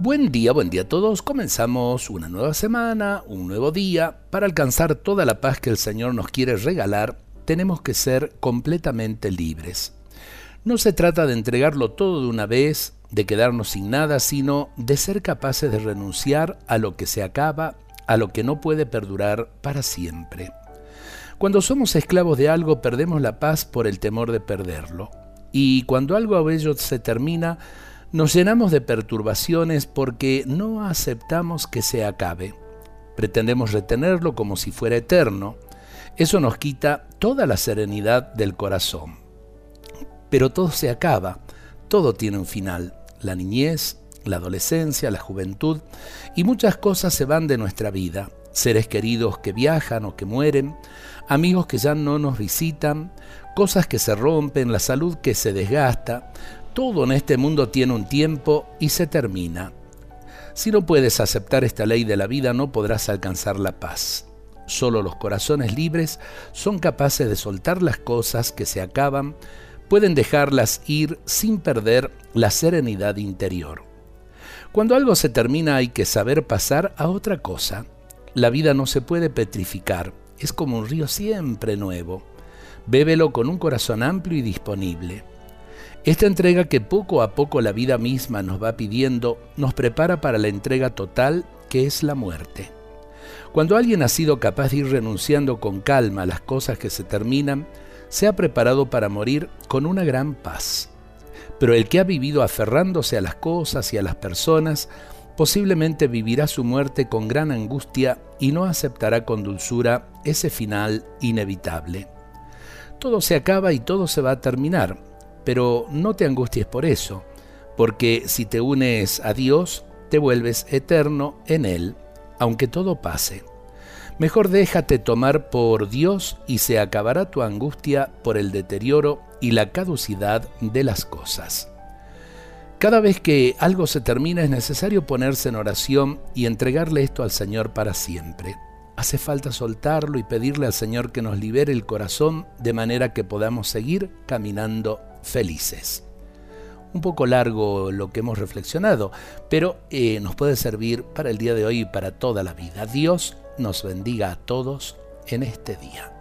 Buen día, buen día a todos. Comenzamos una nueva semana, un nuevo día. Para alcanzar toda la paz que el Señor nos quiere regalar, tenemos que ser completamente libres. No se trata de entregarlo todo de una vez, de quedarnos sin nada, sino de ser capaces de renunciar a lo que se acaba, a lo que no puede perdurar para siempre. Cuando somos esclavos de algo perdemos la paz por el temor de perderlo. Y cuando algo a ello se termina, nos llenamos de perturbaciones porque no aceptamos que se acabe. Pretendemos retenerlo como si fuera eterno. Eso nos quita toda la serenidad del corazón. Pero todo se acaba, todo tiene un final. La niñez, la adolescencia, la juventud y muchas cosas se van de nuestra vida. Seres queridos que viajan o que mueren, amigos que ya no nos visitan, cosas que se rompen, la salud que se desgasta, todo en este mundo tiene un tiempo y se termina. Si no puedes aceptar esta ley de la vida no podrás alcanzar la paz. Solo los corazones libres son capaces de soltar las cosas que se acaban, pueden dejarlas ir sin perder la serenidad interior. Cuando algo se termina hay que saber pasar a otra cosa. La vida no se puede petrificar, es como un río siempre nuevo. Bébelo con un corazón amplio y disponible. Esta entrega que poco a poco la vida misma nos va pidiendo nos prepara para la entrega total que es la muerte. Cuando alguien ha sido capaz de ir renunciando con calma a las cosas que se terminan, se ha preparado para morir con una gran paz. Pero el que ha vivido aferrándose a las cosas y a las personas, posiblemente vivirá su muerte con gran angustia y no aceptará con dulzura ese final inevitable. Todo se acaba y todo se va a terminar, pero no te angusties por eso, porque si te unes a Dios, te vuelves eterno en Él, aunque todo pase. Mejor déjate tomar por Dios y se acabará tu angustia por el deterioro y la caducidad de las cosas. Cada vez que algo se termina es necesario ponerse en oración y entregarle esto al Señor para siempre. Hace falta soltarlo y pedirle al Señor que nos libere el corazón de manera que podamos seguir caminando felices. Un poco largo lo que hemos reflexionado, pero eh, nos puede servir para el día de hoy y para toda la vida. Dios nos bendiga a todos en este día.